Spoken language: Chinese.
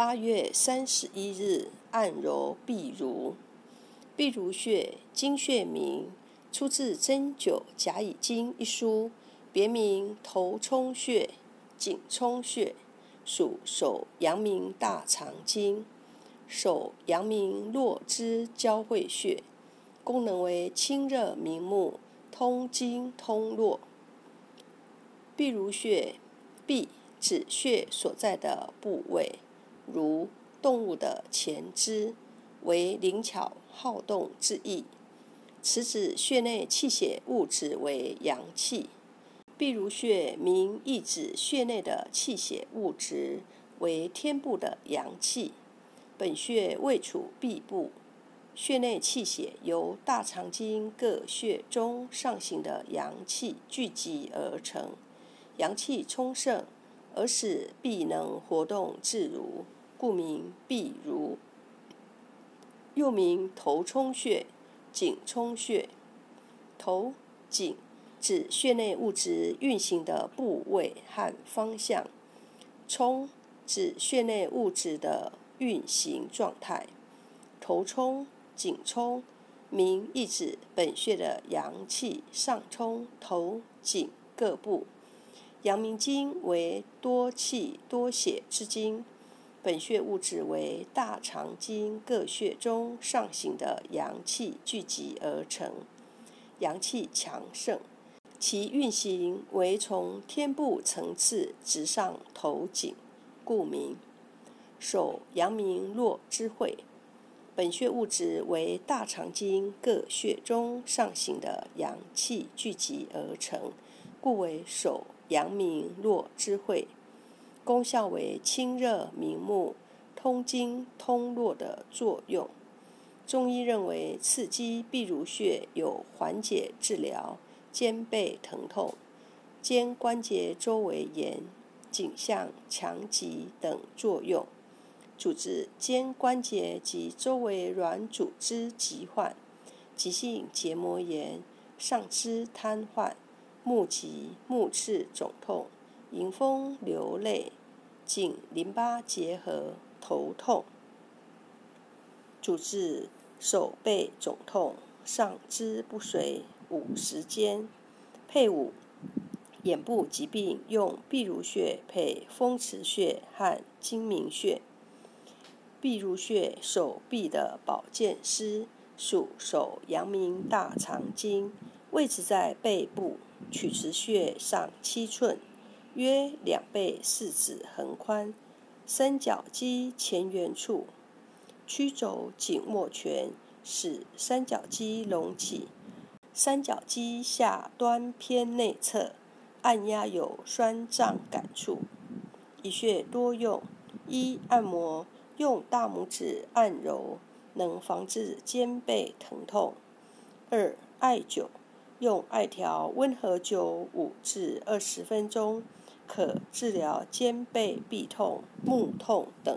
八月三十一日，按揉臂如。臂如穴，经穴名，出自《针灸甲乙经》一书，别名头冲穴、颈冲穴，属手阳明大肠经、手阳明络之交汇穴，功能为清热明目、通经通络。臂如穴，臂指穴所在的部位，如动物的前肢。为灵巧好动之意，此指穴内气血物质为阳气。譬如穴名意指穴内的气血物质为天部的阳气。本穴位处臂部，穴内气血由大肠经各穴中上行的阳气聚集而成，阳气充盛而使臂能活动自如，故名臂如。又名头冲穴、颈冲穴。头、颈指穴内物质运行的部位和方向；冲指穴内物质的运行状态。头冲、颈冲，名意指本穴的阳气上冲头、颈各部。阳明经为多气多血之经。本穴物质为大肠经各穴中上行的阳气聚集而成，阳气强盛，其运行为从天部层次直上头颈，故名。手阳明络之会，本穴物质为大肠经各穴中上行的阳气聚集而成，故为手阳明络之会。功效为清热明目、通经通络的作用。中医认为，刺激臂如穴有缓解治疗肩背疼痛、肩关节周围炎、颈项强疾等作用，主治肩关节及周围软组织疾患、急性结膜炎、上肢瘫痪、目疾、目赤肿痛。迎风流泪，颈淋巴结核头痛，主治手背肿痛、上肢不遂、五十肩。配伍眼部疾病用臂如穴配风池穴和睛明穴。臂如穴手臂的保健师，属手阳明大肠经，位置在背部曲池穴上七寸。约两倍四指横宽，三角肌前缘处，曲肘紧握拳，使三角肌隆起。三角肌下端偏内侧，按压有酸胀感处。一穴多用：一、按摩，用大拇指按揉，能防治肩背疼痛；二、艾灸，用艾条温和灸五至二十分钟。可治疗肩背、痹痛、目痛等。